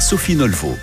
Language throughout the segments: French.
Sophie Nolvo.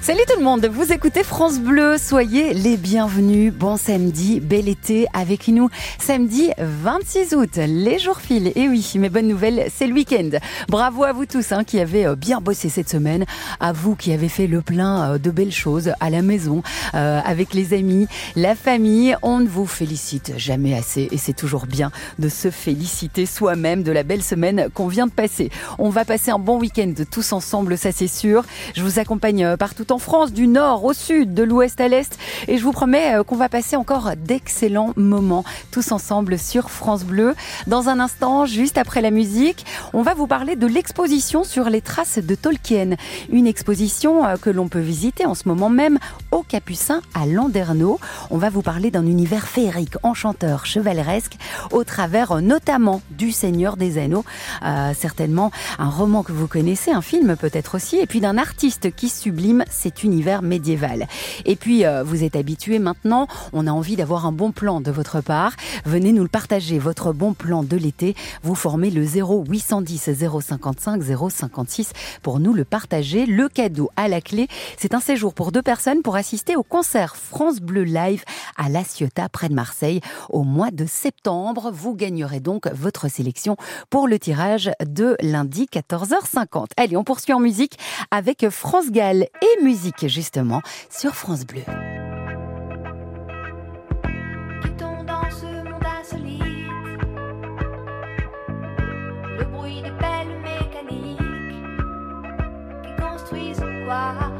Salut tout le monde, vous écoutez France Bleu, soyez les bienvenus. Bon samedi, bel été avec nous. Samedi 26 août, les jours filent. Et oui, mes bonnes nouvelles, c'est le week-end. Bravo à vous tous hein, qui avez euh, bien bossé cette semaine, à vous qui avez fait le plein euh, de belles choses à la maison, euh, avec les amis, la famille. On ne vous félicite jamais assez et c'est toujours bien de se féliciter soi-même de la belle semaine qu'on vient de passer. On va passer un bon week-end tous ensemble, ça c'est sûr. Je vous accompagne partout en France, du nord au sud, de l'ouest à l'est. Et je vous promets euh, qu'on va passer encore d'excellents moments tous ensemble sur France Bleu. Dans un instant, juste après la musique, on va vous parler de l'exposition sur les traces de Tolkien. Une exposition euh, que l'on peut visiter en ce moment même au Capucin à Landerneau. On va vous parler d'un univers féerique, enchanteur, chevaleresque, au travers euh, notamment du Seigneur des Anneaux. certainement un roman que vous connaissez, un film peut-être aussi, et puis d'un artiste qui sublime cet univers médiéval. Et puis, euh, vous êtes habitués maintenant, on a envie d'avoir un bon plan de votre part. Venez nous le partager, votre bon plan de l'été. Vous formez le 0 810 055 056 pour nous le partager. Le cadeau à la clé, c'est un séjour pour deux personnes pour assister au concert France Bleu Live à La Ciotat, près de Marseille, au mois de septembre. Vous gagnerez donc votre sélection pour le tirage de lundi 14h50. Allez, on poursuit en musique avec France Gall et musique justement sur France Bleu. Le bruit des pelles mécaniques qui construisent quoi?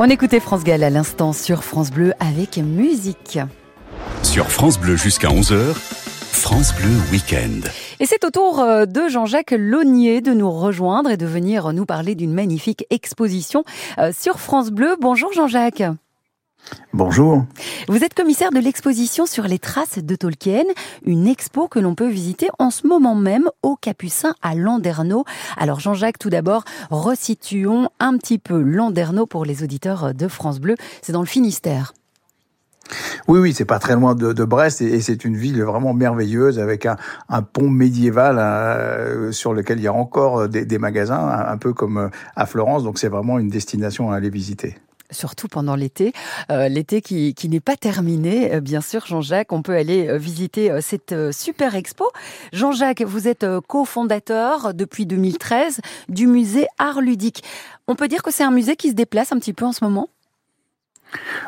On écoutait France Gall à l'instant sur France Bleu avec musique. Sur France Bleu jusqu'à 11h, France Bleu Week-end. Et c'est au tour euh, de Jean-Jacques Launier de nous rejoindre et de venir nous parler d'une magnifique exposition euh, sur France Bleu. Bonjour Jean-Jacques. Bonjour. Vous êtes commissaire de l'exposition sur les traces de Tolkien, une expo que l'on peut visiter en ce moment même au Capucin à Landerneau. Alors Jean-Jacques, tout d'abord, resituons un petit peu Landerneau pour les auditeurs de France Bleu. C'est dans le Finistère. Oui, oui, c'est pas très loin de, de Brest et, et c'est une ville vraiment merveilleuse avec un, un pont médiéval euh, sur lequel il y a encore des, des magasins, un, un peu comme euh, à Florence. Donc c'est vraiment une destination à aller visiter. Surtout pendant l'été, euh, l'été qui, n'est pas terminé. Euh, bien sûr, Jean-Jacques, on peut aller euh, visiter cette super expo. Jean-Jacques, vous êtes cofondateur depuis 2013 du musée Art Ludique. On peut dire que c'est un musée qui se déplace un petit peu en ce moment?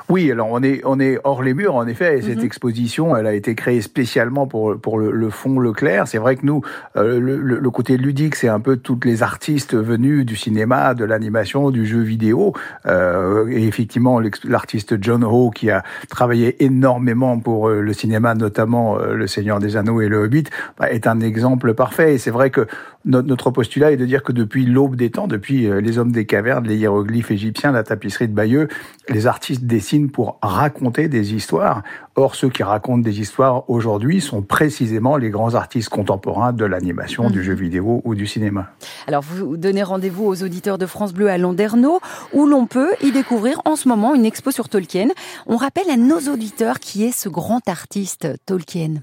Oui, alors on est on est hors les murs en effet. Et cette Mhm. exposition, elle a été créée spécialement pour pour le, le fond Leclerc. C'est vrai que nous, euh, le, le- le côté ludique, c'est un peu toutes les artistes venus du cinéma, de l'animation, du jeu vidéo. Euh, et effectivement, l'artiste John Ho qui a travaillé énormément pour euh, le cinéma, notamment euh, Le Seigneur des Anneaux et Le Hobbit, bah, est un exemple parfait. Et c'est vrai que notre, notre postulat est de dire que depuis l'aube des temps, depuis euh, les hommes des cavernes, les hiéroglyphes égyptiens, la tapisserie de Bayeux, les artistes dessinent pour raconter des histoires. Or, ceux qui racontent des histoires aujourd'hui sont précisément les grands artistes contemporains de l'animation, Mhm. du jeu vidéo ou du cinéma. Alors, vous donnez rendez-vous aux auditeurs de France Bleu à Landerneau, où l'on peut y découvrir en ce moment une expo sur Tolkien. On rappelle à nos auditeurs qui est ce grand artiste Tolkien.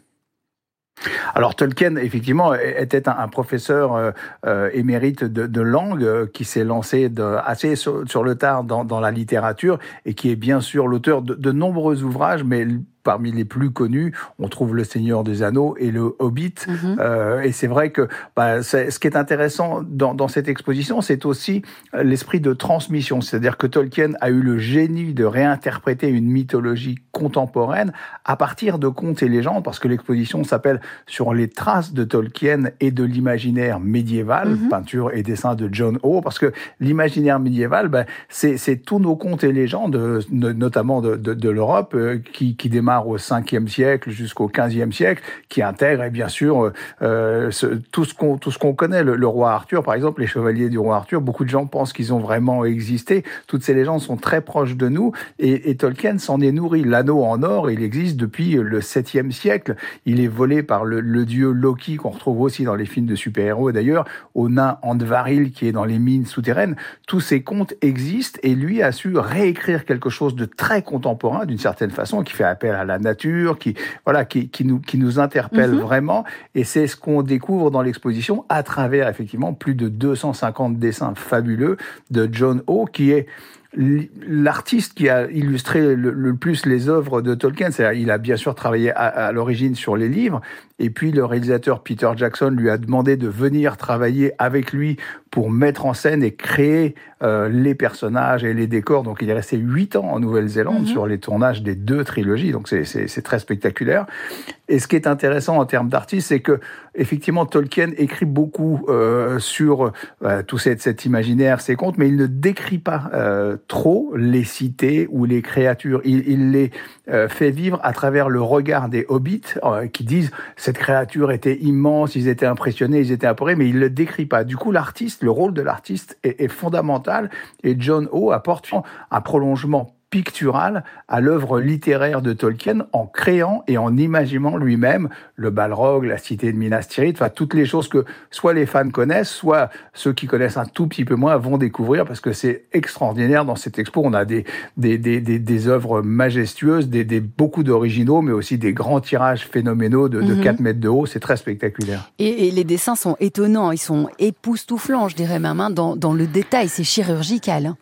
Alors Tolkien, effectivement, était un, professeur euh, euh, émérite de, de langue euh, qui s'est lancé de, assez sur, sur le tard dans, dans la littérature et qui est bien sûr l'auteur de, de nombreux ouvrages, mais parmi les plus connus, on trouve Le Seigneur des Anneaux et Le Hobbit. Mhm. Euh, et c'est vrai que bah, ce qui est intéressant dans, dans cette exposition, c'est aussi l'esprit de transmission. C'est-à-dire que Tolkien a eu le génie de réinterpréter une mythologie contemporaine à partir de contes et légendes, parce que l'exposition s'appelle Sur les traces de Tolkien et de l'imaginaire médiéval, Mhm. peinture et dessin de John Ho, parce que l'imaginaire médiéval, ben, c'est tous nos contes et légendes, euh, no- notamment de, de, de l'Europe, euh, qui, qui démarrent au 5e siècle jusqu'au 15e siècle, qui intègrent et bien sûr euh, euh, tout ce qu'on tout ce qu'on connaît. Le, roi Arthur, par exemple, les chevaliers du roi Arthur, beaucoup de gens pensent qu'ils ont vraiment existé. Toutes ces légendes sont très proches de nous et, et Tolkien s'en est nourri. L'anneau en or, il existe depuis le 7e siècle. Il est volé par le, dieu Loki qu'on retrouve aussi dans les films de super-héros d'ailleurs, au nain Andvaril qui est dans les mines souterraines. Tous ces contes existent et lui a su réécrire quelque chose de très contemporain d'une certaine façon, qui fait appel à la nature, qui voilà, qui, qui nous qui nous interpelle Mhm. vraiment. Et c'est ce qu'on découvre dans l'exposition à travers effectivement plus de 250 dessins fabuleux de John Ho, qui est l'artiste qui a illustré le, le plus les œuvres de Tolkien. C'est-à-dire, il a bien sûr travaillé à, à l'origine sur les livres, et puis le réalisateur Peter Jackson lui a demandé de venir travailler avec lui pour mettre en scène et créer euh, les personnages et les décors. Donc il est resté huit ans en Nouvelle-Zélande Mhm. sur les tournages des deux trilogies. Donc c'est très spectaculaire. Et ce qui est intéressant en termes d'artiste, c'est que effectivement Tolkien écrit beaucoup euh, sur euh, tout cet, cet imaginaire, ces contes, mais il ne décrit pas euh, trop les cités ou les créatures. Il, il les euh, fait vivre à travers le regard des hobbits euh, qui disent cette créature était immense, ils étaient impressionnés, ils étaient apeurés, mais il le décrit pas. Du coup, l'artiste, le rôle de l'artiste est, est fondamental et John Ho apporte un prolongement pictural à l'œuvre littéraire de Tolkien en créant et en imaginant lui-même le Balrog, la cité de Minas Tirith, enfin toutes les choses que soit les fans connaissent, soit ceux qui connaissent un tout petit peu moins vont découvrir parce que c'est extraordinaire dans cette expo. On a des des des des, des œuvres majestueuses, des, des beaucoup d'originaux, mais aussi des grands tirages phénoménaux de, de Mhm. 4 mètres de haut. C'est très spectaculaire. Et, et les dessins sont étonnants, ils sont époustouflants, je dirais même, hein, dans, dans le détail, c'est chirurgical. hein.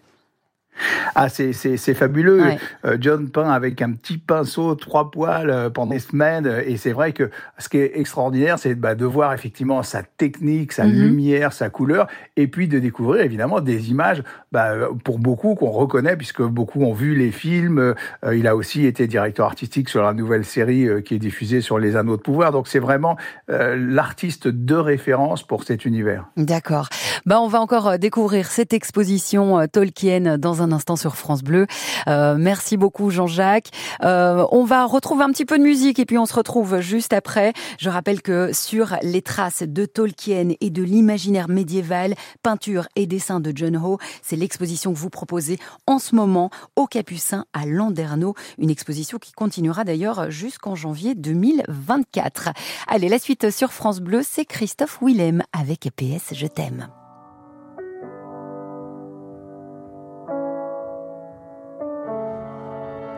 Ah, c'est c'est c'est fabuleux. Ouais. Euh, John peint avec un petit pinceau, trois poils euh, pendant des semaines. Et c'est vrai que ce qui est extraordinaire, c'est bah, de voir effectivement sa technique, sa Mhm. lumière, sa couleur, et puis de découvrir évidemment des images bah, pour beaucoup qu'on reconnaît, puisque beaucoup ont vu les films. Euh, il a aussi été directeur artistique sur la nouvelle série euh, qui est diffusée sur les Anneaux de pouvoir. Donc c'est vraiment l'artiste de référence pour cet univers. D'accord. Bah, on va encore découvrir cette exposition Tolkien dans un un instant sur France Bleu. Euh, merci beaucoup Jean-Jacques. Euh, on va retrouver un petit peu de musique et puis on se retrouve juste après. Je rappelle que sur les traces de Tolkien et de l'imaginaire médiéval, peinture et dessin de John Ho, c'est l'exposition que vous proposez en ce moment au Capucin à Landerneau. Une exposition qui continuera d'ailleurs jusqu'en janvier 2024. Allez, la suite sur France Bleu, c'est Christophe Willem avec PS Je t'aime.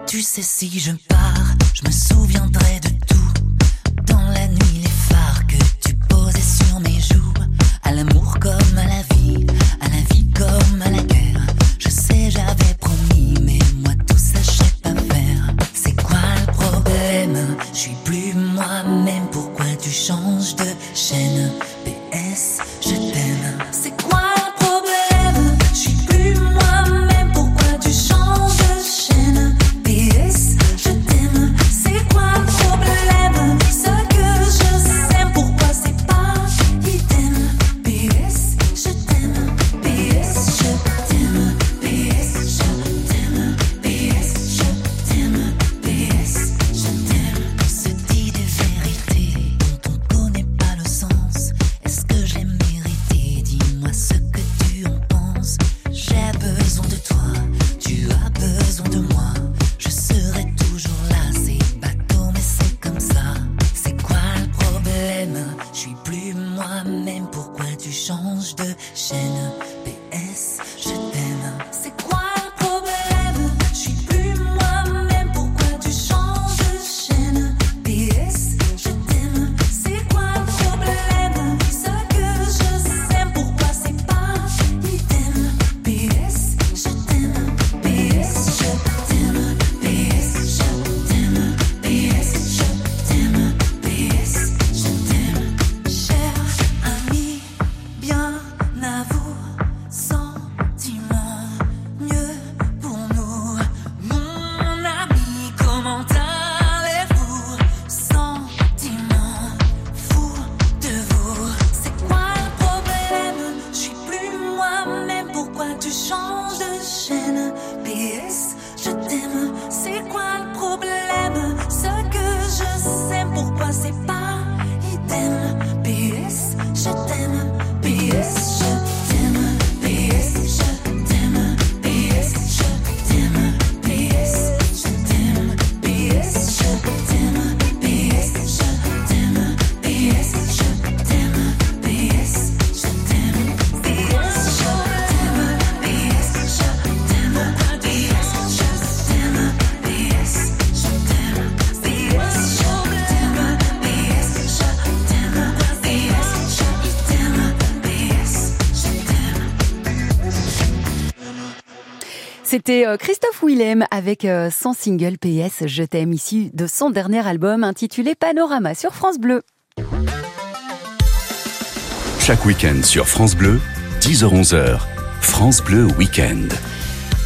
Tu sais, si je pars, je me souviendrai de tout. Dans la nuit, les phares que tu posais sur mes joues. À l'amour comme à la vie, à la vie comme à la guerre. Je sais, j'avais promis, mais moi tout ça, je sais pas faire. C'est quoi le problème? Je suis plus moi-même, pourquoi tu changes de chaîne? C'était euh, Christophe Willem avec euh, son single PS Je t'aime issu de son dernier album intitulé Panorama sur France Bleu. Chaque week-end sur France Bleu, 10h-11h, France Bleu Week-end.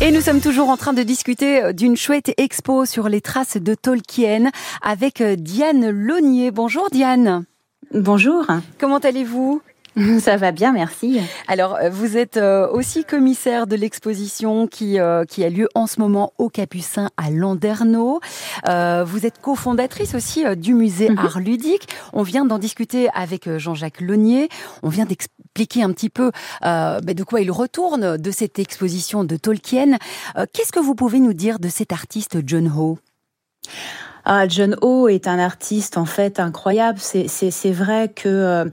Et nous sommes toujours en train de discuter euh, d'une chouette expo sur les traces de Tolkien avec Diane Launier. Bonjour Diane. Bonjour, Comment allez-vous? ça va bien, merci. Alors, euh, vous êtes euh, aussi commissaire de l'exposition qui, euh, qui a lieu en ce moment au Capucin à Landerneau. Euh, vous êtes cofondatrice aussi du musée Mhm. Art Ludique. On vient d'en discuter avec Jean-Jacques Launier. On vient d'expliquer un petit peu euh, bah, de quoi il retourne de cette exposition de Tolkien. Qu'est-ce que vous pouvez nous dire de cet artiste John Ho? Ah, John Ho est un artiste en fait incroyable. C'est vrai que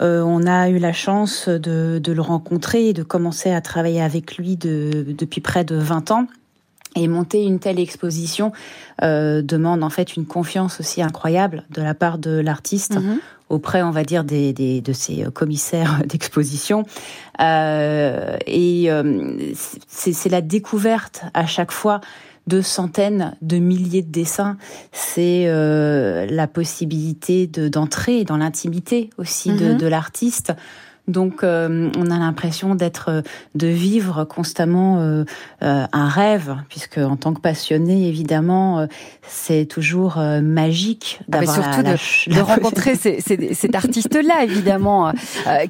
euh, euh, on a eu la chance de, de le rencontrer et de commencer à travailler avec lui de, depuis près de 20 ans. Et monter une telle exposition euh, demande en fait une confiance aussi incroyable de la part de l'artiste Mhm. auprès, on va dire, des, des- de ses commissaires d'exposition. Euh, et euh, c'est la découverte à chaque fois de centaines de milliers de dessins. C'est euh, la possibilité de d'entrer dans l'intimité aussi de, Mhm. de l'artiste, Donc, euh, on a l'impression d'être, euh, de vivre constamment euh, euh, un rêve, puisque en tant que passionné, évidemment, euh, c'est toujours euh, magique Ah, d'avoir surtout la- de, la- de la rencontrer ces- ces- cet artiste-là, évidemment, euh,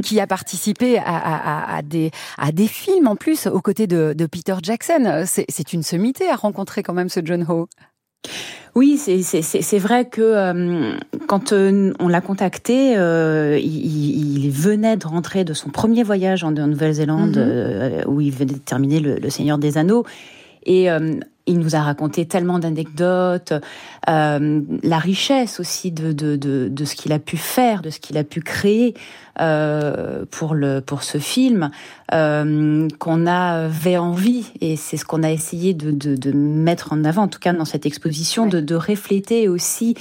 qui a participé à, à- à- à des, à des films en plus aux côtés de, de Peter Jackson. C'est c'est une sommité à rencontrer quand même ce John Ho. Oui, c'est vrai que euh, quand euh, on l'a contacté, euh, il, venait de rentrer de son premier voyage en, en Nouvelle-Zélande Mhm. euh, où il venait de terminer le, le Seigneur des Anneaux et euh, il nous a raconté tellement d'anecdotes, euh, la richesse aussi de, de, de, de ce qu'il a pu faire, de ce qu'il a pu créer euh, pour, le, pour ce film, euh, qu'on avait envie, et c'est ce qu'on a essayé de, de, de mettre en avant, en tout cas dans cette exposition, Ouais. de, de refléter aussi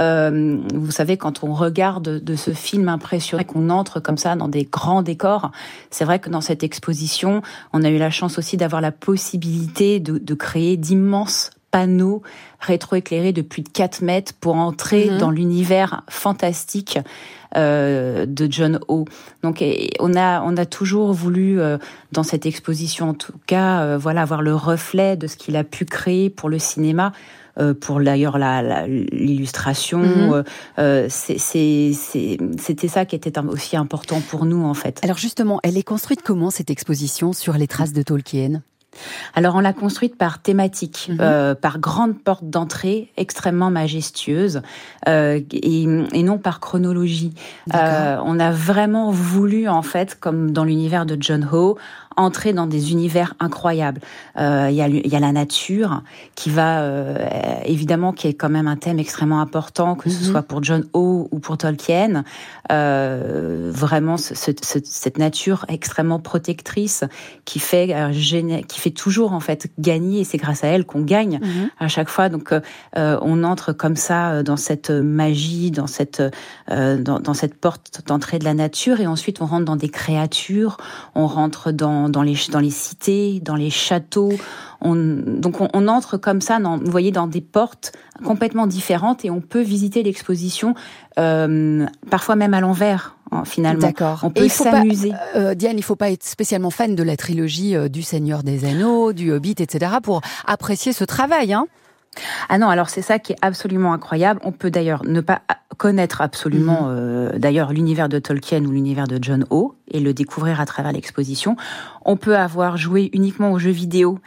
euh, vous savez, quand on regarde de ce film impressionnant, qu'on entre comme ça dans des grands décors, c'est vrai que dans cette exposition, on a eu la chance aussi d'avoir la possibilité de, de créer d'immenses panneaux rétroéclairés de plus de 4 mètres pour entrer Mhm. dans l'univers fantastique euh, de John O. Donc et on a on a toujours voulu euh, dans cette exposition en tout cas euh, voilà avoir le reflet de ce qu'il a pu créer pour le cinéma pour d'ailleurs la- la- l'illustration. Euh, euh, c'est- c'est- c'est- C'était ça qui était aussi important pour nous en fait. Alors justement, elle est construite comment cette exposition sur les traces de Tolkien? Alors on l'a construite par thématique, Mhm. euh, par grande porte d'entrée extrêmement majestueuse euh, et, et non par chronologie. Euh, on a vraiment voulu en fait, comme dans l'univers de John Ho, entrer dans des univers incroyables. Euh, Il y, a, y a la nature qui va euh, évidemment qui est quand même un thème extrêmement important, que ce Mhm. soit pour John Ho ou pour Tolkien. Euh, vraiment ce- ce- ce- cette nature extrêmement protectrice qui fait euh, qui fait toujours en fait gagner et c'est grâce à elle qu'on gagne à chaque fois donc euh, on entre comme ça dans cette magie dans cette euh, dans, dans cette porte d'entrée de la nature et ensuite on rentre dans des créatures on rentre dans dans les dans les cités dans les châteaux on, donc on, on entre comme ça dans, vous voyez dans des portes complètement différentes et on peut visiter l'exposition euh, parfois même à l'envers hein, finalement D'accord. on peut s'amuser Euh, Diane, il faut pas être spécialement fan de la trilogie euh, du Seigneur des Anneaux, du Hobbit, etc. pour apprécier ce travail. Hein Ah non, alors c'est ça qui est absolument incroyable. On peut d'ailleurs ne pas connaître absolument euh, d'ailleurs l'univers de Tolkien ou l'univers de John O et le découvrir à travers l'exposition. On peut avoir joué uniquement aux jeux vidéo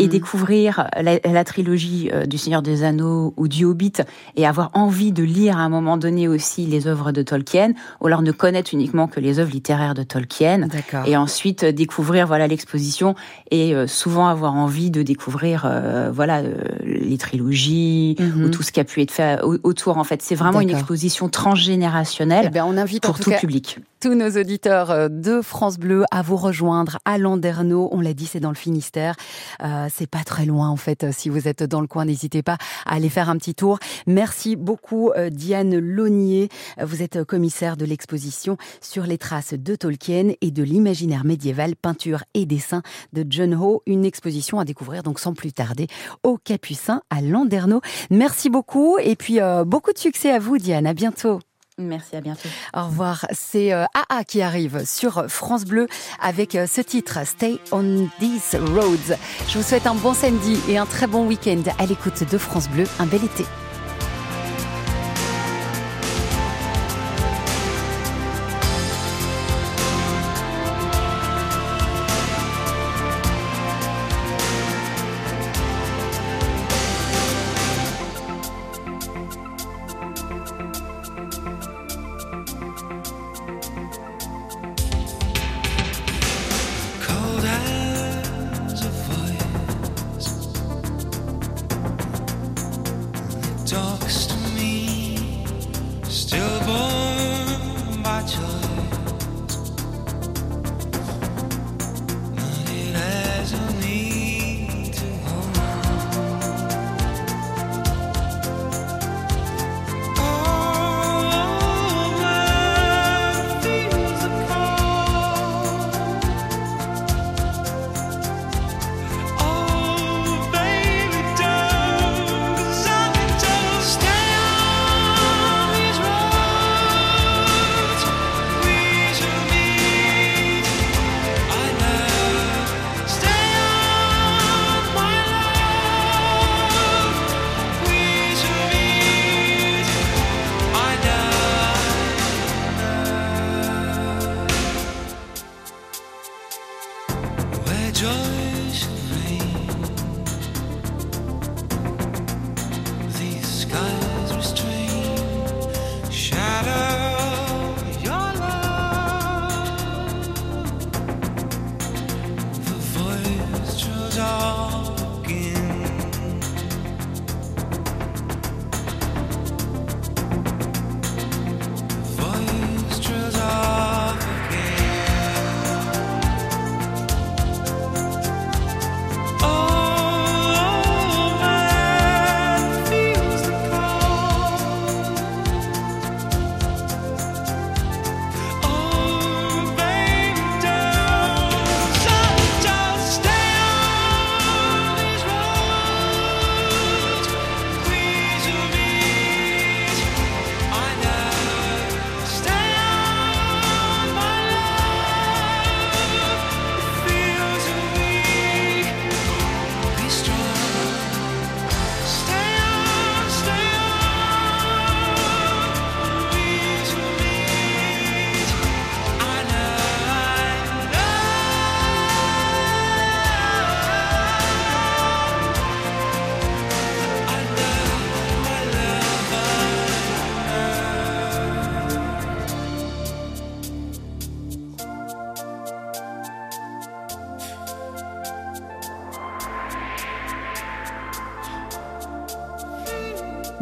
et Mhm. découvrir la, la trilogie euh, du Seigneur des Anneaux ou du Hobbit et avoir envie de lire à un moment donné aussi les œuvres de Tolkien ou alors ne connaître uniquement que les œuvres littéraires de Tolkien et ensuite euh, découvrir voilà l'exposition et euh, souvent avoir envie de découvrir euh, voilà les trilogies Mhm. ou tout ce qui a pu être fait au- autour en fait c'est vraiment une exposition transgénérationnelle Eh bien, on invite en pour tout tout cas public tous nos auditeurs euh, de France Bleu à vous rejoindre à Landerneau. On l'a dit, c'est dans le Finistère. Euh, c'est pas très loin en fait. Si vous êtes dans le coin, n'hésitez pas à aller faire un petit tour. Merci beaucoup euh, Diane Launier. Vous êtes commissaire de l'exposition sur les traces de Tolkien et de l'imaginaire médiéval, peinture et dessin de John Ho. Une exposition à découvrir donc sans plus tarder au Capucin à Landerneau. Merci beaucoup et puis euh, beaucoup de succès à vous Diane. À bientôt. Merci à bientôt Au revoir. C'est euh, AA qui arrive sur France Bleu avec euh, ce titre Stay on these roads. Je vous souhaite un bon samedi et un très bon week-end à l'écoute de France Bleu. Un bel été. skies restrained.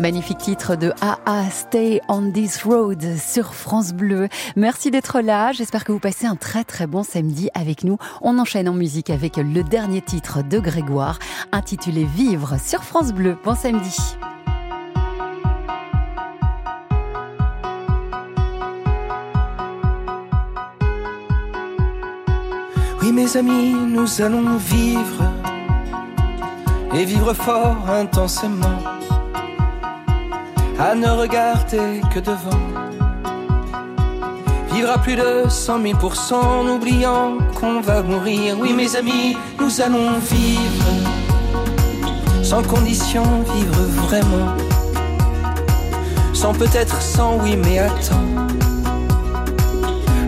Magnifique titre de AA Stay on this road sur France Bleu. Merci d'être là. J'espère que vous passez un très très bon samedi avec nous. On enchaîne en musique avec le dernier titre de Grégoire intitulé Vivre sur France Bleu. Bon samedi. Oui mes amis, nous allons vivre et vivre fort intensément, à ne regarder que devant. Vivre à plus de 100 000% en oubliant qu'on va mourir. Oui mes amis, nous allons vivre sans condition, vivre vraiment. Sans peut-être sans oui mais attends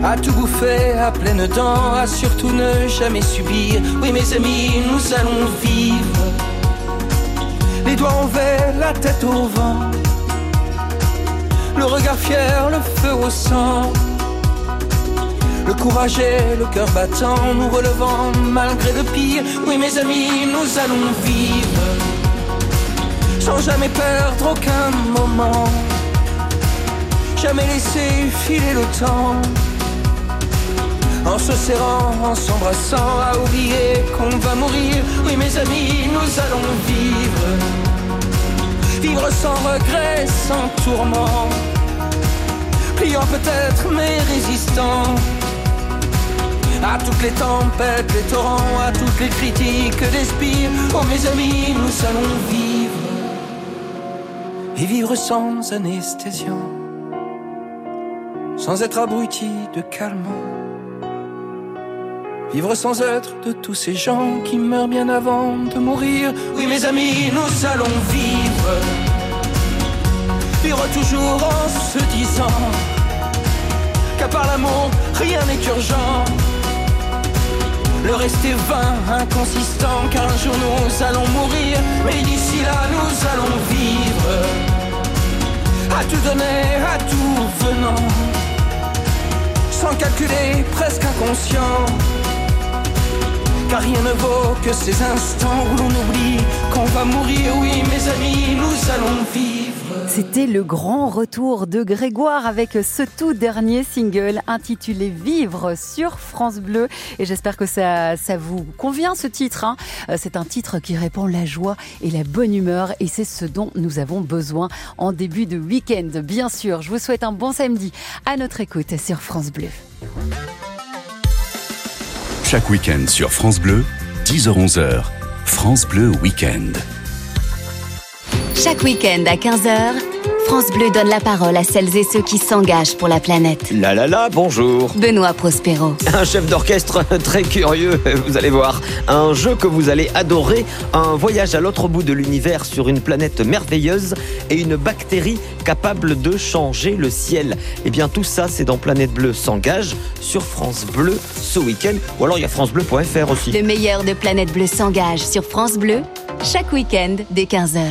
à tout bouffer à pleines dents, à surtout ne jamais subir. Oui, mes amis, nous allons vivre. Les doigts en verre, la tête au vent. Le regard fier, le feu au sang. Le courage et le cœur battant, nous relevant malgré le pire. Oui, mes amis, nous allons vivre. Sans jamais perdre aucun moment. Jamais laisser filer le temps en se serrant, en s'embrassant, à oublier qu'on va mourir. Oui, mes amis, nous allons vivre. Vivre sans regret, sans tourment. Pliant peut-être, mais résistant. À toutes les tempêtes, les torrents, à toutes les critiques d'espire. Oh, mes amis, nous allons vivre. Et vivre sans anesthésion. Sans être abruti de calmant. Vivre sans être de tous ces gens qui meurent bien avant de mourir. Oui, mes amis, nous allons vivre. Vivre toujours en se disant qu'à part l'amour, rien n'est urgent. Le rester vain, inconsistant, car un jour nous allons mourir. Mais d'ici là, nous allons vivre. À tout donner, à tout venant. Sans calculer, presque inconscient. Car rien ne vaut que ces instants où l'on oublie qu'on va mourir. Oui, mes amis, nous allons vivre. C'était le grand retour de Grégoire avec ce tout dernier single intitulé Vivre sur France Bleu. Et j'espère que ça, ça vous convient ce titre. hein. Euh, C'est un titre qui répand la joie et la bonne humeur et c'est ce dont nous avons besoin en début de week-end. Bien sûr, je vous souhaite un bon samedi à notre écoute sur France Bleu. Chaque week-end sur France Bleu, 10h-11h, France Bleu Week-end. Chaque week-end à 15h, France Bleu donne la parole à celles et ceux qui s'engagent pour la planète. La la la, bonjour. Benoît Prospero. Un chef d'orchestre très curieux, vous allez voir. Un jeu que vous allez adorer, un voyage à l'autre bout de l'univers sur une planète merveilleuse et une bactérie capable de changer le ciel. Et bien tout ça, c'est dans Planète Bleue s'engage sur France Bleu ce week-end. Ou alors il y a francebleu.fr aussi. Le meilleur de Planète Bleue s'engage sur France Bleu chaque week-end dès 15h.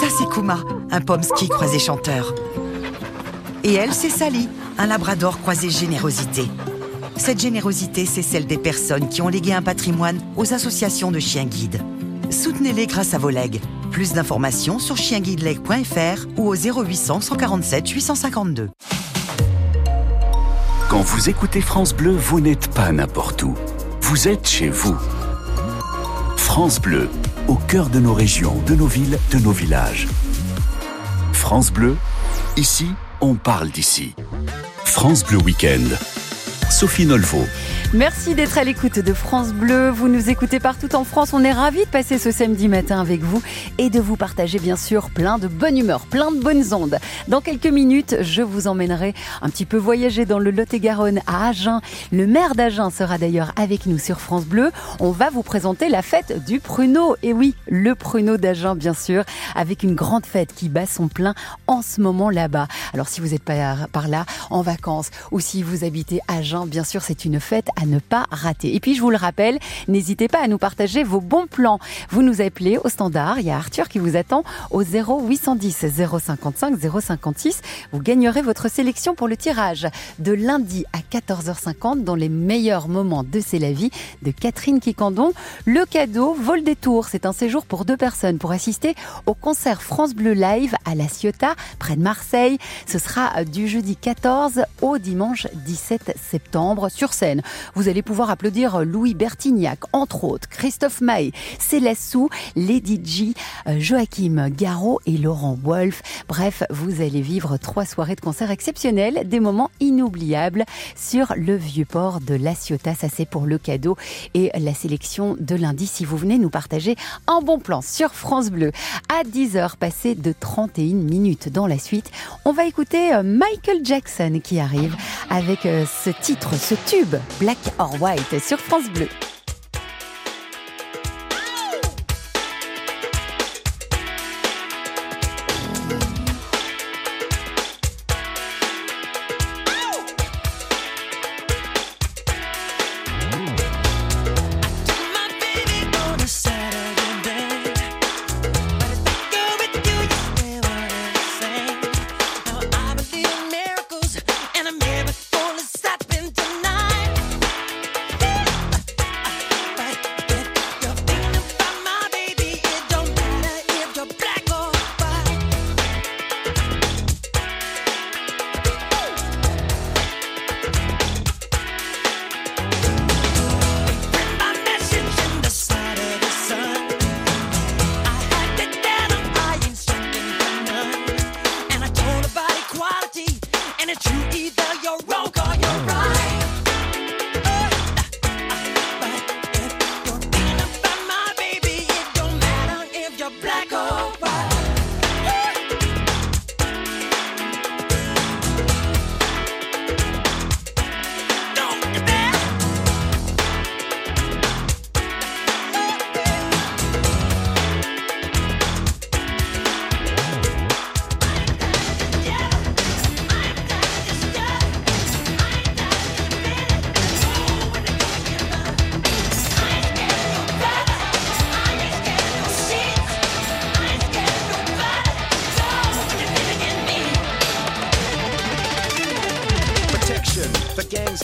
Ça, c'est Kuma, un pomsky croisé chanteur. Et elle, c'est Sally, un labrador croisé générosité. Cette générosité, c'est celle des personnes qui ont légué un patrimoine aux associations de chiens guides. Soutenez-les grâce à vos legs. Plus d'informations sur chienguideleg.fr ou au 0800 147 852. Quand vous écoutez France Bleu, vous n'êtes pas n'importe où. Vous êtes chez vous. France Bleu, au cœur de nos régions, de nos villes, de nos villages. France Bleu, ici, on parle d'ici. France Bleu Week-end. Sophie Nolvo. Merci d'être à l'écoute de France Bleu. Vous nous écoutez partout en France. On est ravis de passer ce samedi matin avec vous et de vous partager bien sûr plein de bonne humeur, plein de bonnes ondes. Dans quelques minutes, je vous emmènerai un petit peu voyager dans le Lot-et-Garonne à Agen. Le maire d'Agen sera d'ailleurs avec nous sur France Bleu. On va vous présenter la fête du pruneau. Et oui, le pruneau d'Agen bien sûr, avec une grande fête qui bat son plein en ce moment là-bas. Alors si vous êtes par, là en vacances ou si vous habitez Agen, bien sûr c'est une fête à ne pas rater. Et puis, je vous le rappelle, n'hésitez pas à nous partager vos bons plans. Vous nous appelez au standard. Il y a Arthur qui vous attend au 0810 055 056. Vous gagnerez votre sélection pour le tirage de lundi à 14h50 dans les meilleurs moments de C'est la vie de Catherine Quicandon. Le cadeau Vol des Tours. C'est un séjour pour deux personnes pour assister au concert France Bleu Live à La Ciotat, près de Marseille. Ce sera du jeudi 14 au dimanche 17 septembre sur scène. Vous allez pouvoir applaudir Louis Bertignac, entre autres, Christophe Maé, Céleste Sou, Lady G, euh, Joachim Garraud et Laurent Wolf. Bref, vous allez vivre trois soirées de concert exceptionnelles, des moments inoubliables sur le vieux port de La Ciotat. Ça, c'est pour le cadeau et la sélection de lundi si vous venez nous partager un bon plan sur France Bleu. À 10h passées de 31 minutes dans la suite, on va écouter euh, Michael Jackson qui arrive avec euh, ce titre, ce tube, Black or White, sur France Bleu.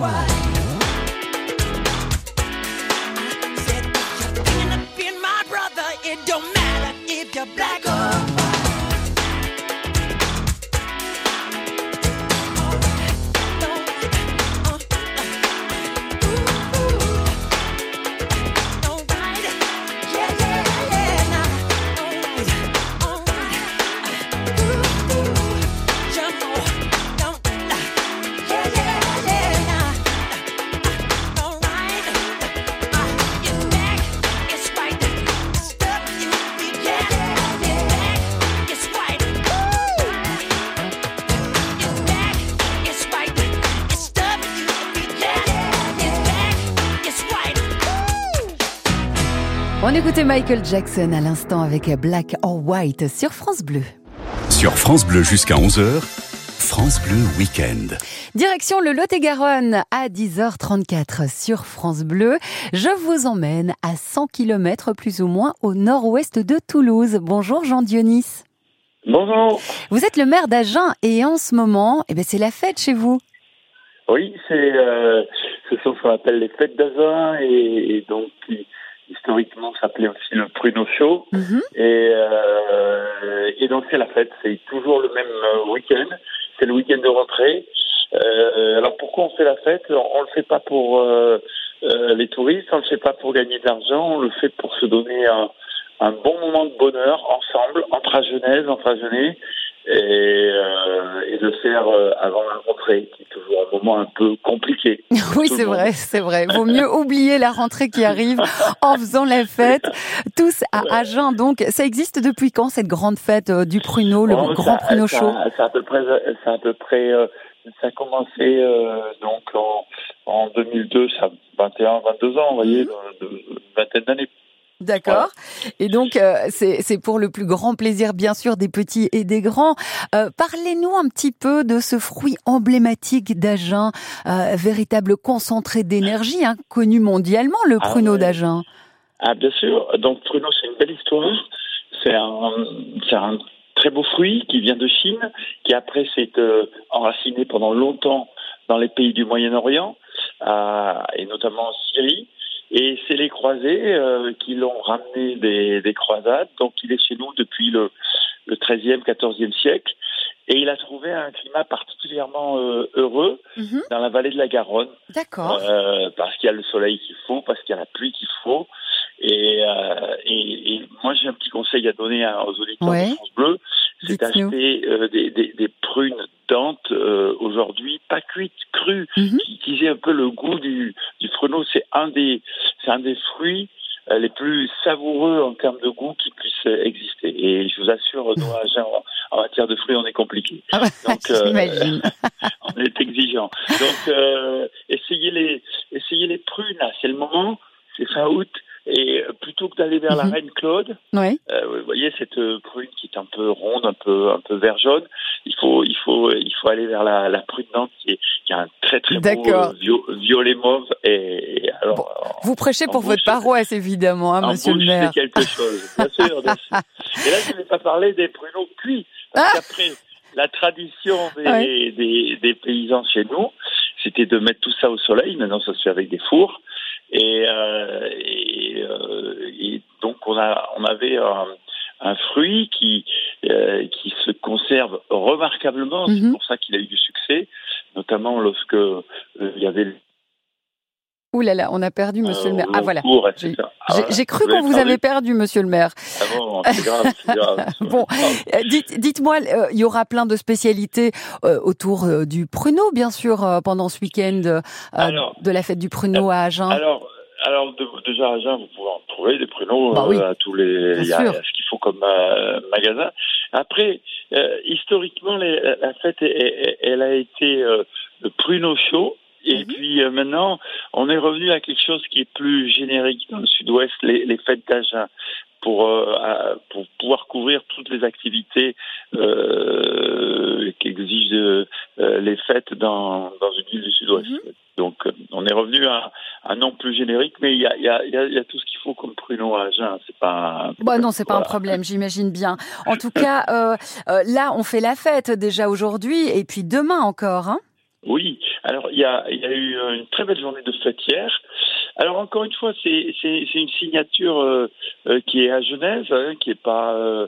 Black Michael Jackson à l'instant avec Black or White sur France Bleu. Sur France Bleu jusqu'à 11h, France Bleu Week-end. Direction le Lot-et-Garonne à 10h34 sur France Bleu. Je vous emmène à 100 km plus ou moins au nord-ouest de Toulouse. Bonjour Jean Dionis. Bonjour. Vous êtes le maire d'Agen et en ce moment, eh ben, c'est la fête chez vous. Oui, c'est euh, ce sont ce qu'on appelle les fêtes d'Agen et, et donc qui historiquement s'appelait aussi le Pruneau Show. Et, euh, et donc c'est la fête, c'est toujours le même euh, week-end, c'est le week-end de rentrée. Euh, alors pourquoi on fait la fête? On, on le fait pas pour euh, euh, les touristes, on le fait pas pour gagner de l'argent, on le fait pour se donner un, un bon moment de bonheur ensemble, entre Agenais, entre Agenais. Et, euh, et de faire euh, avant la rentrée, qui est toujours un moment un peu compliqué. Oui, c'est vrai, c'est vrai. Vaut mieux oublier la rentrée qui arrive en faisant la fête. Tous à Agen, donc. Ça existe depuis quand, cette grande fête euh, du pruneau, le Oh, grand ça- pruneau ça- chaud Ça à peu près, ça à peu près, euh, ça a commencé euh, donc en, en 2002, ça a 21, 22 ans, vous voyez, de, de- une vingtaine d'années. D'accord. Et donc, euh, c'est pour le plus grand plaisir, bien sûr, des petits et des grands. Euh, Parlez-nous un petit peu de ce fruit emblématique d'Agen, euh, véritable concentré d'énergie, hein, connu mondialement, le Ah pruneau ouais. d'Agen. Ah, bien sûr. Donc, pruneau, c'est une belle histoire. C'est un, un très beau fruit qui vient de Chine, qui après s'est enraciné pendant longtemps dans les pays du Moyen-Orient, et notamment en Syrie. Et c'est les croisés euh, qui l'ont ramené des, des croisades. Donc, il est chez nous depuis le, le 13e, 14e siècle. Et il a trouvé un climat particulièrement euh, heureux Mhm. dans la vallée de la Garonne. D'accord. Euh, parce qu'il y a le soleil qu'il faut, parce qu'il y a la pluie qu'il faut. Et, euh, et, et moi, j'ai un petit conseil à donner à- aux auditeurs Ouais. de France Bleu, c'est d'acheter euh, des, des, des prunes dentes euh, aujourd'hui, pas cuites, crues, Mhm. qui, qui aient un peu le goût du, du. C'est un des, c'est un des fruits les plus savoureux en termes de goût qui puissent euh, exister. Et je vous assure, nous, Agen, en, matière de fruits, on est compliqué. Ah bah, Donc, euh, on est exigeant. Donc, euh, essayez les, essayez les prunes. C'est le moment. C'est fin août. Et plutôt que d'aller vers la Mhm. reine Claude, Oui. euh, vous voyez cette euh, prune qui est un peu ronde, un peu, un peu vert jaune. Il faut, il faut, il faut aller vers la, la prune dente qui, est, qui a un très très beau euh, vio- violet mauve. Et, et alors, Vous prêchez pour votre paroisse, évidemment, hein, monsieur le bouche, maire. c'est quelque chose. Bien sûr, bien sûr. Et là, je ne vais pas parler des pruneaux cuits. Parce qu'après, la tradition Ah des, des paysans chez nous, c'était de mettre tout ça au soleil. Maintenant, ça se fait avec des fours. Et, euh, et, euh, et donc, on, a, on avait un, un fruit qui, euh, qui se conserve remarquablement. C'est Mhm. pour ça qu'il a eu du succès, notamment lorsque il y avait Ouh là là, on a perdu monsieur le maire. Ah voilà. cours, J'ai. Ah, voilà. cru qu'on vous avait perdu, monsieur le maire. Ah bon, c'est grave, c'est grave. Bon, euh, dites, dites-moi, euh, il y aura plein de spécialités euh, autour euh, du pruneau, bien sûr, euh, pendant ce week-end euh, Alors, de la fête du pruneau à Agen. Alors, alors de- déjà à Agen, vous pouvez en trouver des pruneaux Bah euh, oui. à tous les. Il y a ce qu'il faut comme euh, magasin. Après, euh, historiquement, les- la fête, elle, a été euh, le pruneau chaud. Mhm. Et puis euh, maintenant, on est revenu à quelque chose qui est plus générique dans le sud-ouest, les, les fêtes d'Agen, pour, euh, pour pouvoir couvrir toutes les activités euh, qu'exigent euh, les fêtes dans, dans une ville du sud-ouest. Mhm. Donc, euh, on est revenu à un nom plus générique, mais il y a, y, a, y a- y a tout ce qu'il faut comme pruneau à Agen. C'est pas. un- Bah non, c'est pas un problème, j'imagine bien. En tout cas, euh, là, on fait la fête déjà aujourd'hui et puis demain encore. Hein Oui, alors il y a, eu euh, une très belle journée de fête hier. Alors encore une fois, c'est une signature euh, euh, qui est à Genève, hein, qui est pas euh,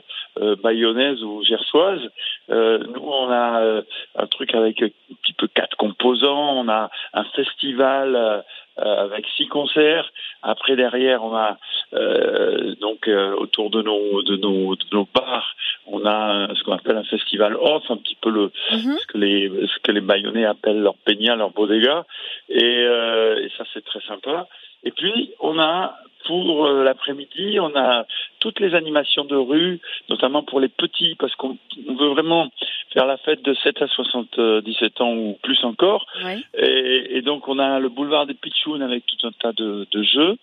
ou gersoise. Nous, on a un truc avec un petit peu quatre composants. On a un festival avec six concerts. Après derrière, on a euh, donc euh, autour de nos de nos de nos bars, on a euh, ce qu'on appelle un festival off, un petit peu le Mhm. ce que les ce que les Bayonnais appellent leur peña, leur bodega, et, euh, et ça c'est très sympa. Et puis on a pour euh, l'après-midi, on a toutes les animations de rue, notamment pour les petits, parce qu'on on veut vraiment faire la fête de 7 à 77 ans ou plus encore. Oui. Et, et donc on a le boulevard des Pitchounes avec tout un tas de, de jeux.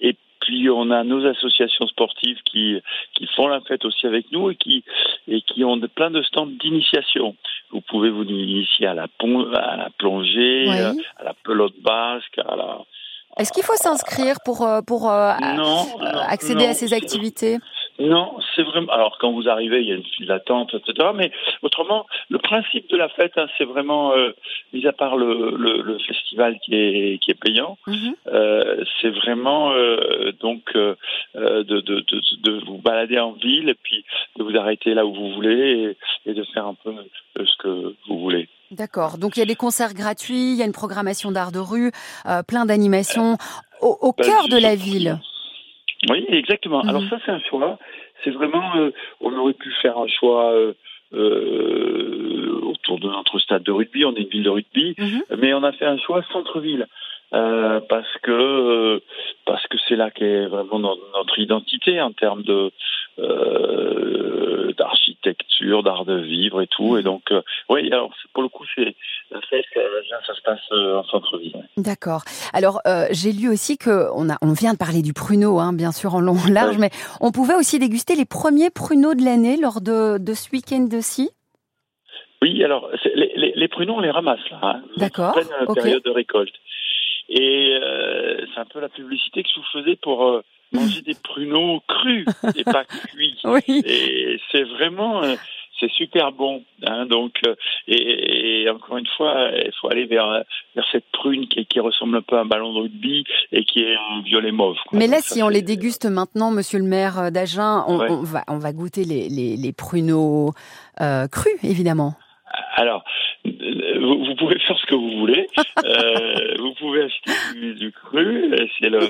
Et puis on a nos associations sportives qui, qui font la fête aussi avec nous et qui, et qui ont de- plein de stands d'initiation. Vous pouvez vous initier à la, à la plongée, Oui. à la pelote basque, à la... Est-ce qu'il faut s'inscrire pour, euh, pour euh, Non, accéder non, à ces activités? Non, c'est vraiment. Alors quand vous arrivez, il y a une file d'attente, etc. Mais autrement, le principe de la fête, hein, c'est vraiment, euh, mis à part le, le, le festival qui est qui est payant, Mhm. euh, c'est vraiment euh, donc de, de, de, de vous balader en ville et puis de vous arrêter là où vous voulez et, et de faire un peu ce que vous voulez. D'accord. Donc il y a des concerts gratuits, il y a une programmation d'art de rue, euh, plein d'animations au, au Ben, cœur de la ville. Oui, exactement. Mhm. Alors ça, c'est un choix. C'est vraiment, euh, on aurait pu faire un choix euh, euh, autour de notre stade de rugby. On est une ville de rugby, mais on a fait un choix centre-ville. Euh, parce que euh, parce que c'est là qu'est vraiment no- notre identité en termes de euh, d'architecture, d'art de vivre et tout. Et donc, euh, oui, alors pour le coup, c'est la fête, ça se passe en centre-ville. D'accord. Alors, euh, j'ai lu aussi que on, a, on vient de parler du pruneau, hein, bien sûr, en long, en large, mais on pouvait aussi déguster les premiers pruneaux de l'année lors de, de ce week-end-ci. Oui, alors les, les, les pruneaux, on les ramasse là. Hein. D'accord, En pleine période de récolte. Et euh, c'est un peu la publicité que je vous faisais pour euh, manger des pruneaux crus et pas cuits. Oui. Et c'est vraiment, euh, c'est super bon. Hein, donc, et, et encore une fois, il faut aller vers vers cette prune qui, qui ressemble un peu à un ballon de rugby et qui est en violet mauve. quoi. Mais là, Donc, si on les déguste maintenant, monsieur le maire d'Agen, on, Ouais. on va, on va goûter les, les, les pruneaux crus, évidemment. Alors, vous, vous pouvez faire ce que vous voulez. Euh, vous pouvez acheter du, du cru. C'est le,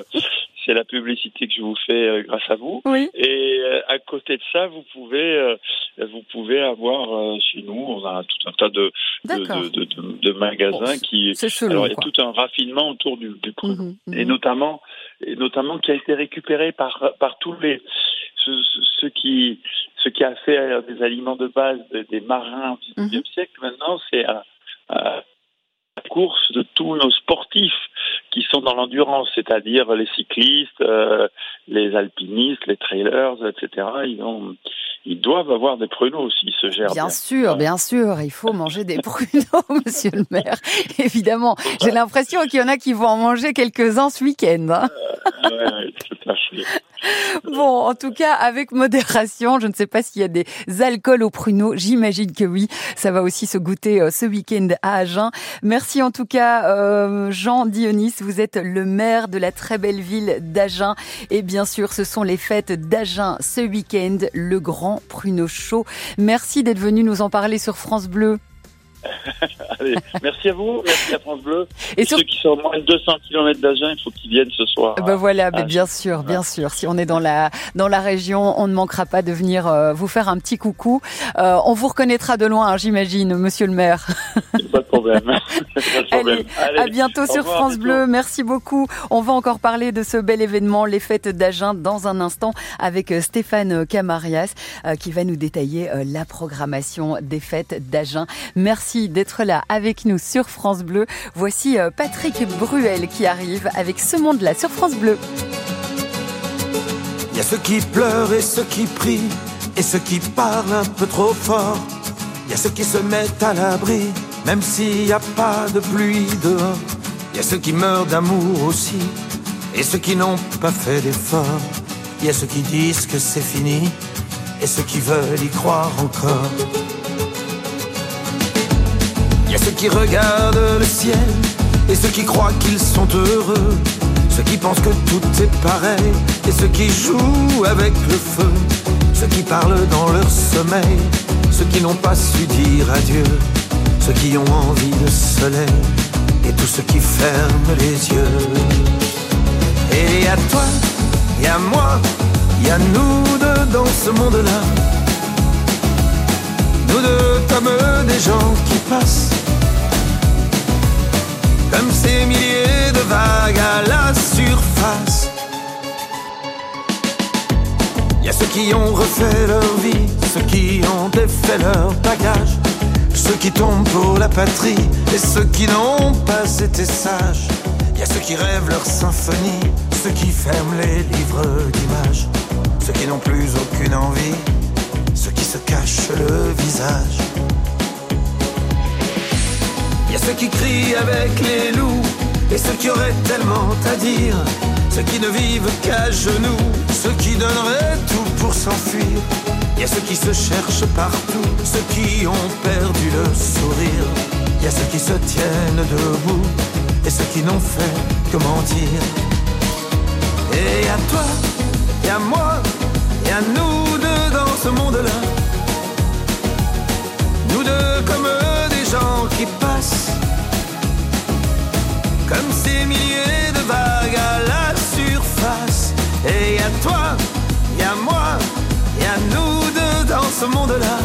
c'est la publicité que je vous fais euh, grâce à vous. Oui. Et euh, à côté de ça, vous pouvez, euh, vous pouvez avoir euh, chez nous, on a tout un tas de, de, de, de, magasins qui. Selon, alors, il y a tout un raffinement autour du, du cru Mhm, mhm. et notamment et notamment qui a été récupéré par par tous les ceux, ceux qui ce qui a fait des aliments de base de- des marins au Mhm. XIXe siècle maintenant c'est course de tous nos sportifs qui sont dans l'endurance, c'est-à-dire les cyclistes, euh, les alpinistes, les trailers, etc. Ils ont ils doivent avoir des pruneaux s'ils se gèrent bien. Bien sûr, bien sûr, il faut manger des pruneaux, monsieur le maire. Évidemment, j'ai l'impression qu'il y en a qui vont en manger quelques-uns ce week-end. hein. Ouais, ouais, tout à fait. Bon, en tout cas, avec modération, je ne sais pas s'il y a des alcools aux pruneaux, j'imagine que oui. Ça va aussi se goûter euh, ce week-end à Agen. Merci en tout cas, euh, Jean Dionis, vous êtes le maire de la très belle ville d'Agen. Et bien sûr, ce sont les fêtes d'Agen ce week-end, le grand pruneau chaud. Merci d'être venu nous en parler sur France Bleu. Allez, merci à vous, merci à France Bleu. Et Et, sur- ceux qui sont à moins de 200 km d'Agen, il faut qu'ils viennent ce soir. Ben voilà, ben Ah, bien sûr, bien sûr. Si on est dans la dans la région, on ne manquera pas de venir euh, vous faire un petit coucou. Euh, on vous reconnaîtra de loin, hein, j'imagine, Monsieur le maire. Pas de problème. Pas de problème. Allez, à bientôt au sur France bientôt. Bleu. Merci beaucoup. On va encore parler de ce bel événement, les fêtes d'Agen, dans un instant avec euh, Stéphane Camarias euh, qui va nous détailler euh, la programmation des fêtes d'Agen. Merci d'être là avec nous sur France Bleu. Voici euh, Patrick Bruel qui arrive avec ce monde-là sur France Bleu. Il y a ceux qui pleurent et ceux qui prient, et ceux qui parlent un peu trop fort. Il y a ceux qui se mettent à l'abri, même s'il n'y a pas de pluie dehors. Il y a ceux qui meurent d'amour aussi, et ceux qui n'ont pas fait d'effort. Il y a ceux qui disent que c'est fini, et ceux qui veulent y croire encore. Il y a ceux qui regardent le ciel, et ceux qui croient qu'ils sont heureux. Ceux qui pensent que tout est pareil et ceux qui jouent avec le feu, ceux qui parlent dans leur sommeil, ceux qui n'ont pas su dire adieu, ceux qui ont envie de soleil et tous ceux qui ferment les yeux. Et à toi, et à moi, il y a nous deux dans ce monde-là, nous deux comme des gens qui passent comme ces milliers de vagues à la surface. Y a ceux qui ont refait leur vie, ceux qui ont défait leur bagage, ceux qui tombent pour la patrie et ceux qui n'ont pas été sages. Y a ceux qui rêvent leur symphonie, ceux qui ferment les livres d'images, ceux qui n'ont plus aucune envie, ceux qui se cachent le visage. Y a ceux qui crient avec les loups et ceux qui auraient tellement à dire. Ceux qui ne vivent qu'à genoux, ceux qui donneraient tout pour s'enfuir. Y a ceux qui se cherchent partout, ceux qui ont perdu le sourire. Y a ceux qui se tiennent debout et ceux qui n'ont fait que mentir. Et à toi, et à moi, et à nous dans ce monde-là. Nous deux comme des gens qui passent Comme ces milliers de vagues à la surface Et à toi, et à moi, et à nous deux dans ce monde-là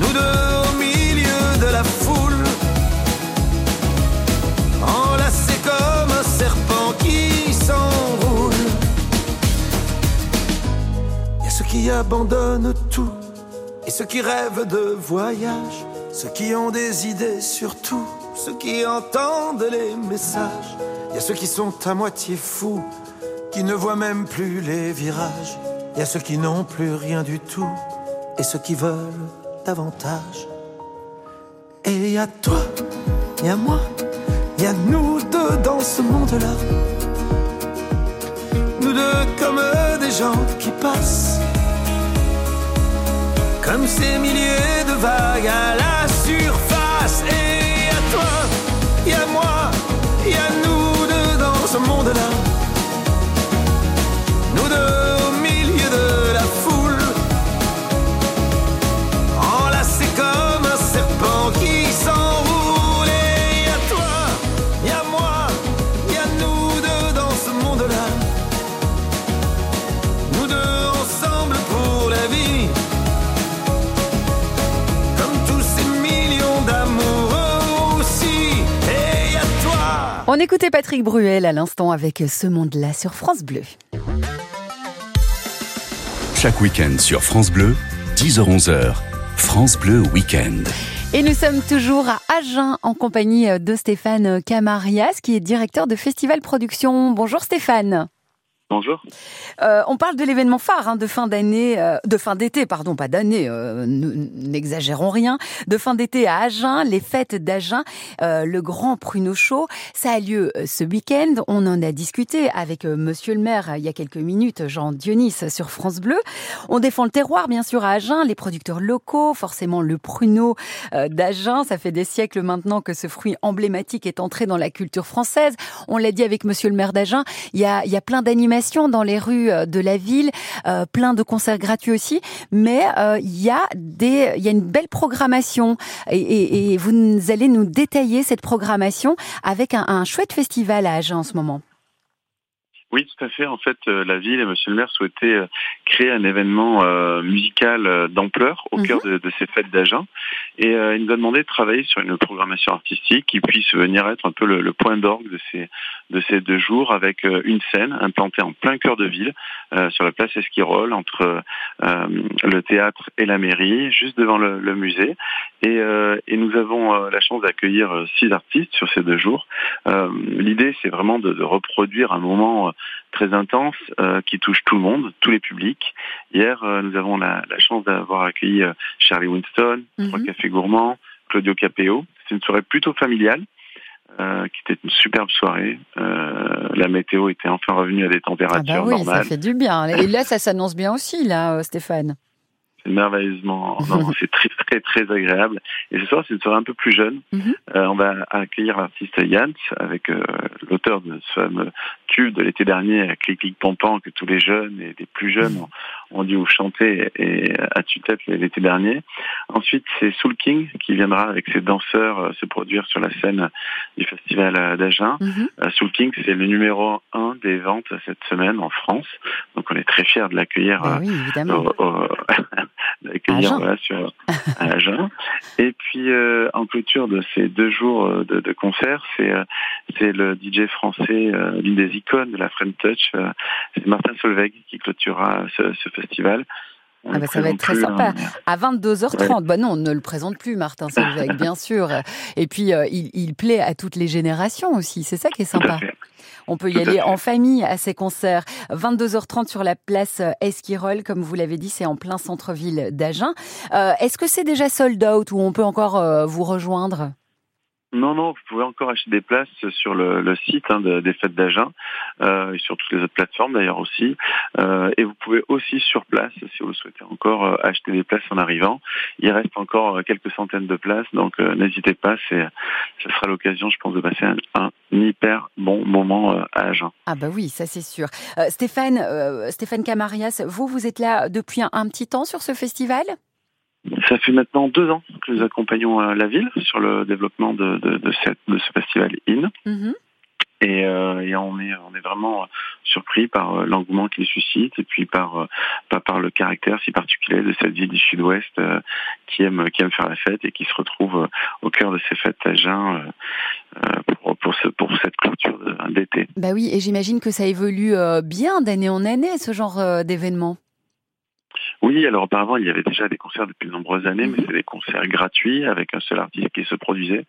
nous deux au milieu qui abandonnent tout et ceux qui rêvent de voyage, ceux qui ont des idées sur tout, ceux qui entendent les messages. Il y a ceux qui sont à moitié fous, qui ne voient même plus les virages. Il y a ceux qui n'ont plus rien du tout et ceux qui veulent davantage. Et il y a toi, il y a moi, il y a nous deux dans ce monde-là. Nous deux comme des gens qui passent. Comme ces milliers de vagues à la surface. Écoutait Patrick Bruel à l'instant avec Ce monde-là sur France Bleu. Chaque week-end sur France Bleu, 10h-11h, France Bleu Week-end. Et nous sommes toujours à Agen en compagnie de Stéphane Camarias qui est directeur de Festival Production. Bonjour Stéphane. Bonjour. Euh, on parle de l'événement phare hein, de fin d'année, euh, de fin d'été, pardon, pas d'année, euh, n'exagérons rien, de fin d'été à Agen, les fêtes d'Agen, euh, le grand pruneau chaud. Ça a lieu euh, ce week-end. On en a discuté avec euh, Monsieur le maire il y a quelques minutes, Jean Dionis sur France Bleu. On défend le terroir, bien sûr, à Agen, les producteurs locaux, forcément le pruneau d'Agen. Ça fait des siècles maintenant que ce fruit emblématique est entré dans la culture française. On l'a dit avec Monsieur le maire d'Agen, il y a, il y a plein d'animations dans les rues euh, de la ville, euh, plein de concerts gratuits aussi, mais euh, il y a des, il y a une belle programmation et, vous allez nous détailler cette programmation avec un, un chouette festival à Agen en ce moment. Oui, tout à fait. En fait, euh, la ville et Monsieur le maire souhaitaient euh, créer un événement euh, musical d'ampleur au Mhm. cœur de, de ces fêtes d'Agen. Et euh, il nous a demandé de travailler sur une programmation artistique qui puisse venir être un peu le, le point d'orgue de ces, de ces deux jours avec une scène implantée en plein cœur de ville, euh, sur la place Esquirol, entre euh, le théâtre et la mairie, juste devant le, le musée. Et, euh, et nous avons euh, la chance d'accueillir six artistes sur ces deux jours. Euh, L'idée, c'est vraiment de, de reproduire un moment euh, très intense euh, qui touche tout le monde, tous les publics. Hier, euh, nous avons la, la chance d'avoir accueilli euh, Charlie Winston, Mhm. Trois Cafés Gourmands, Claudio Capéo. C'est une soirée plutôt familiale. euh, qui était une superbe soirée. Euh, la météo était enfin revenue à des Ah températures bah oui, ça normales. fait du bien. Et là, ça s'annonce bien aussi, là, Stéphane. C'est merveilleusement, c'est très très très agréable. Et ce soir, c'est une soirée un peu plus jeune. Mhm. Euh, on va accueillir l'artiste Yans avec euh, l'auteur de ce fameux tube de l'été dernier, Clic Clic Pampan, que tous les jeunes et les plus jeunes ont, ont dû chanter et à tue-tête l'été dernier. Ensuite, c'est Soul King qui viendra avec ses danseurs euh, se produire sur la scène du festival euh, d'Agen. Mhm. Euh, Soul King, c'est le numéro un des ventes cette semaine en France. Donc on est très fiers de l'accueillir euh, oui, évidemment. au- au- d'accueillir Agen. voilà, sur, à Agen. Et puis euh, en clôture de ces deux jours euh, de, de concert, c'est euh, c'est le DJ français, l'une des icônes de la French Touch, c'est Martin Solveig qui clôturera ce, ce festival. On Ah bah ça va être très sympa. hein, À 22h30, bah non, on ne le présente plus, Martin Solveig, bien sûr. Et puis, euh, il, il plaît à toutes les générations aussi. C'est ça qui est sympa. On peut y aller en famille à ces concerts. 22h30 sur la place euh, Esquirol, comme vous l'avez dit, c'est en plein centre-ville d'Agen. Euh, Est-ce que c'est déjà sold out ou on peut encore euh, vous rejoindre? Non, non, vous pouvez encore acheter des places sur le, site hein, de- des fêtes d'Agen euh, et sur toutes les autres plateformes d'ailleurs aussi. Euh, et vous pouvez aussi sur place, si vous souhaitez encore, euh, acheter des places en arrivant. Il reste encore euh, quelques centaines de places, donc euh, n'hésitez pas. C'est, ce sera l'occasion, je pense, de passer un, un hyper bon moment euh, à Agen. Ah bah oui, ça c'est sûr. Stéphane, Stéphane Camarias, vous, vous êtes là depuis un petit temps sur ce festival? Ça fait maintenant deux ans que nous accompagnons euh, la ville sur le développement de, de, de, cette, de ce festival IN. Mhm. Et, euh, et on est on est vraiment surpris par euh, l'engouement qu'il suscite et puis par euh, par, le caractère si particulier de cette ville du Sud-Ouest euh, qui aime qui aime faire la fête et qui se retrouve euh, au cœur de ces fêtes à Jeun euh, euh, pour pour, ce, pour cette clôture d'été. Bah oui, et j'imagine que ça évolue euh, bien d'année en année, ce genre euh, d'événement. Oui, alors auparavant, il y avait déjà des concerts depuis de nombreuses années, mais c'est des concerts gratuits avec un seul artiste qui se produisait.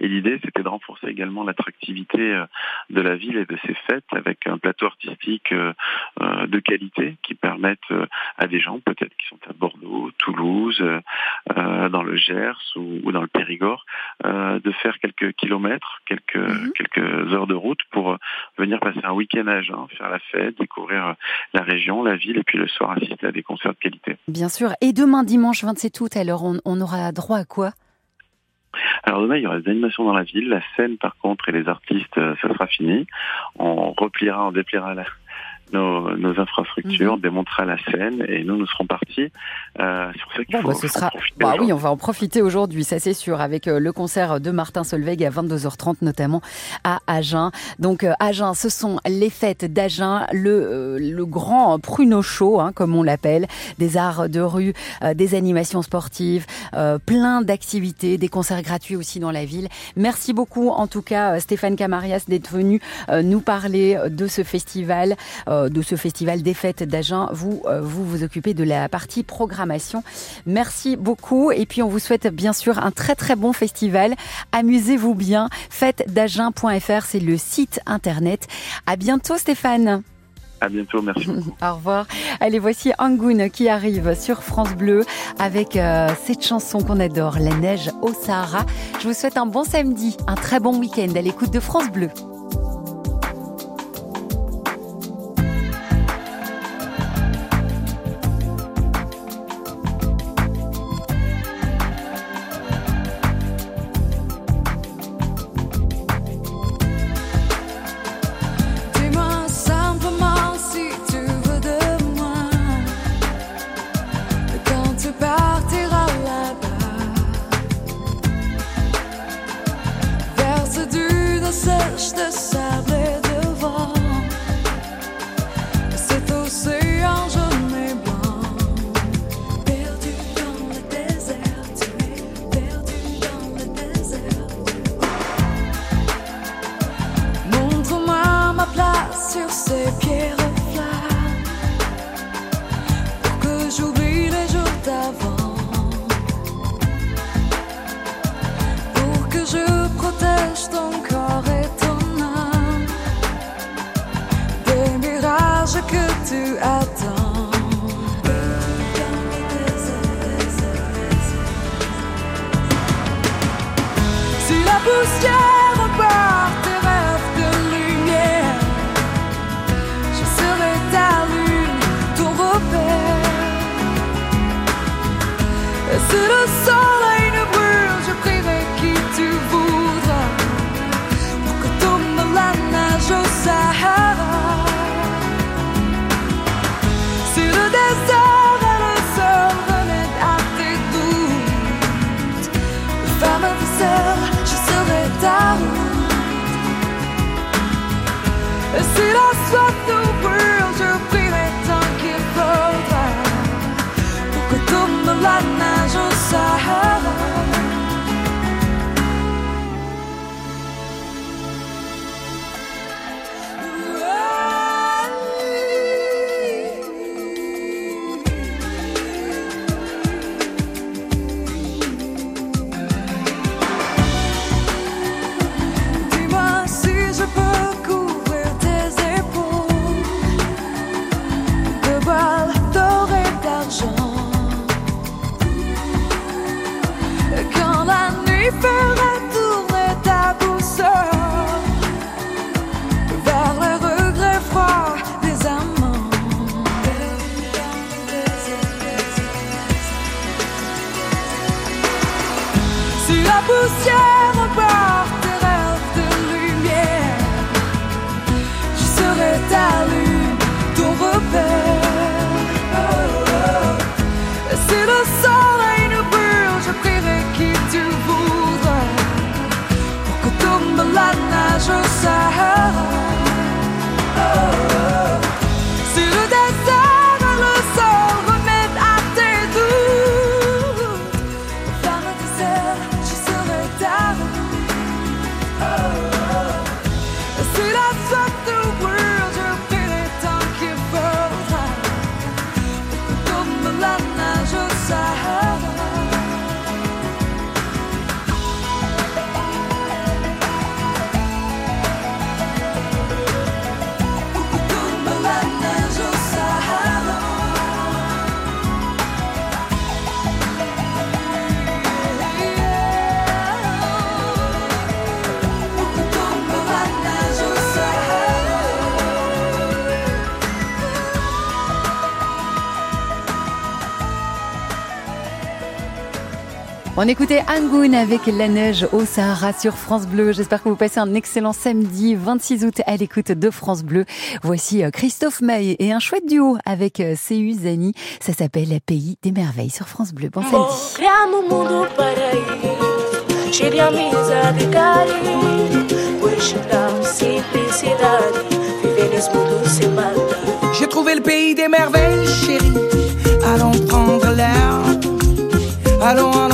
Et l'idée, c'était de renforcer également l'attractivité euh, de la ville et de ses fêtes avec un plateau artistique euh, euh, de qualité qui permette à des gens, peut-être qui sont à Bordeaux, Toulouse, dans le Gers ou, dans le Périgord, de faire quelques kilomètres, quelques, quelques heures de route pour venir passer un week-end à Agen, faire la fête, découvrir la région, la ville, et puis le soir assister à des concerts de qualité. Bien sûr. Et demain, dimanche 27 août, alors on, on aura droit à quoi? Alors demain, il y aura des animations dans la ville. La scène, par contre, et les artistes, euh, ça sera fini. On repliera, on dépliera la- nos, nos infrastructures, démontera la scène, et nous, nous serons partis. Euh, pour ça qu'il Bon, faut, bah, ce sera. Bah oui, on va en profiter aujourd'hui, ça c'est sûr, avec euh, le concert de Martin Solveig à 22h30, notamment à Agen. Donc, euh, Agen, ce sont les fêtes d'Agen, le, euh, le grand pruneau show, hein, comme on l'appelle, des arts de rue, euh, des animations sportives, euh, plein d'activités, des concerts gratuits aussi dans la ville. Merci beaucoup, en tout cas, Stéphane Camarias, d'être venu euh, nous parler de ce festival, euh, de ce festival des fêtes d'Agen. Vous, euh, vous vous occupez de la partie programmation. Merci beaucoup. Et puis, on vous souhaite bien sûr un très très bon festival. Amusez-vous bien. Fêtesdagen.fr, c'est le site internet. À bientôt, Stéphane. À bientôt, merci. Au revoir. Allez, voici Angoun qui arrive sur France Bleu avec euh, cette chanson qu'on adore, La neige au Sahara. Je vous souhaite un bon samedi, un très bon week-end à l'écoute de France Bleu. On écoutait Angoun avec la neige au Sahara sur France Bleu. J'espère que vous passez un excellent samedi 26 août à l'écoute de France Bleu. Voici euh, Christophe Maé et un chouette duo avec euh, Céu Zani. Ça s'appelle Pays des merveilles sur France Bleu. Bon samedi. J'ai trouvé le pays des merveilles, chérie. Allons prendre l'air. Allons,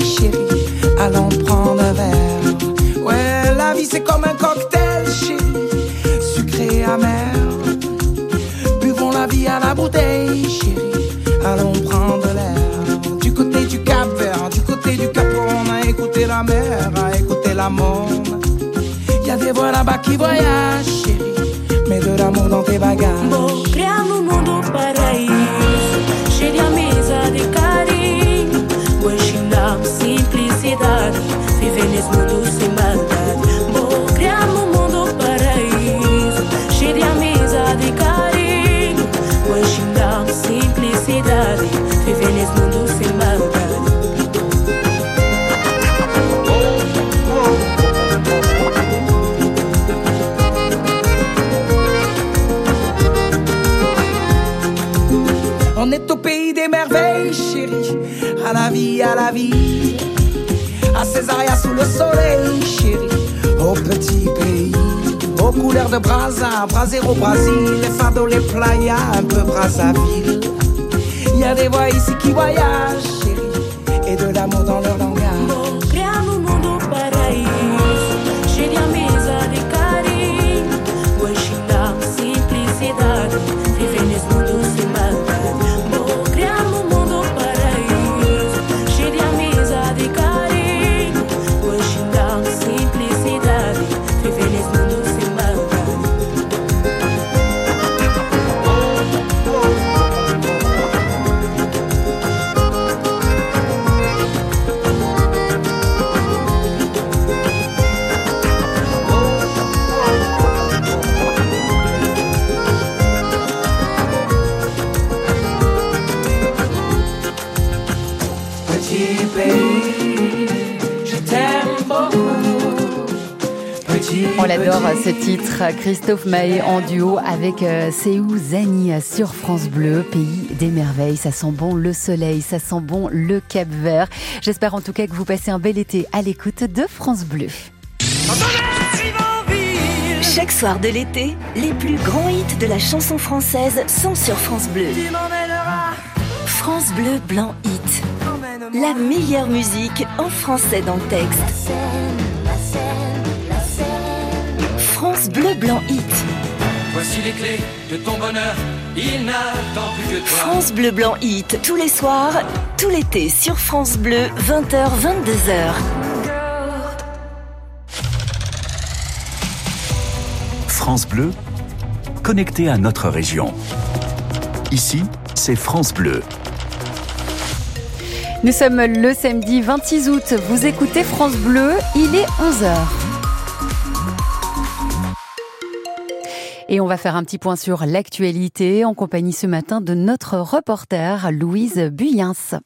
chérie. Allons prendre un verre. Ouais, la vie c'est comme un cocktail, chérie. Sucré amer. Buvons la vie à la bouteille, chérie. Allons prendre l'air. Du côté du Cap Vert, du côté du Cap on a écouté la mer, a écouté la monde. Y a des voix là-bas qui voyagent, chérie. Mets de l'amour dans tes bagages. À la vie, à Césaria sous le soleil, chérie. Au petit pays. Aux couleurs de Brasa, Brasero, Brésil. Les fardeaux, les playas, un peu Brazzaville. Y a des voix ici qui voyagent, Christophe Maé en duo avec euh, Séou Zani sur France Bleu, pays des merveilles. Ça sent bon le soleil, ça sent bon le Cap Vert. J'espère en tout cas que vous passez un bel été à l'écoute de France Bleu. Chaque soir de l'été, les plus grands hits de la chanson française sont sur France Bleu. France Bleu Blanc Hit. La meilleure musique en français dans le texte. France Bleu Blanc Hit. Voici les clés de ton bonheur, il n'attend plus que toi. France Bleu Blanc Hit tous les soirs, tout l'été sur France Bleu, 20h, 22h. France Bleu, connecté à notre région. Ici, c'est France Bleu. Nous sommes le samedi 26 août. Vous écoutez France Bleu, il est 11h. Et on va faire un petit point sur l'actualité en compagnie ce matin de notre reporter Louise Buyens.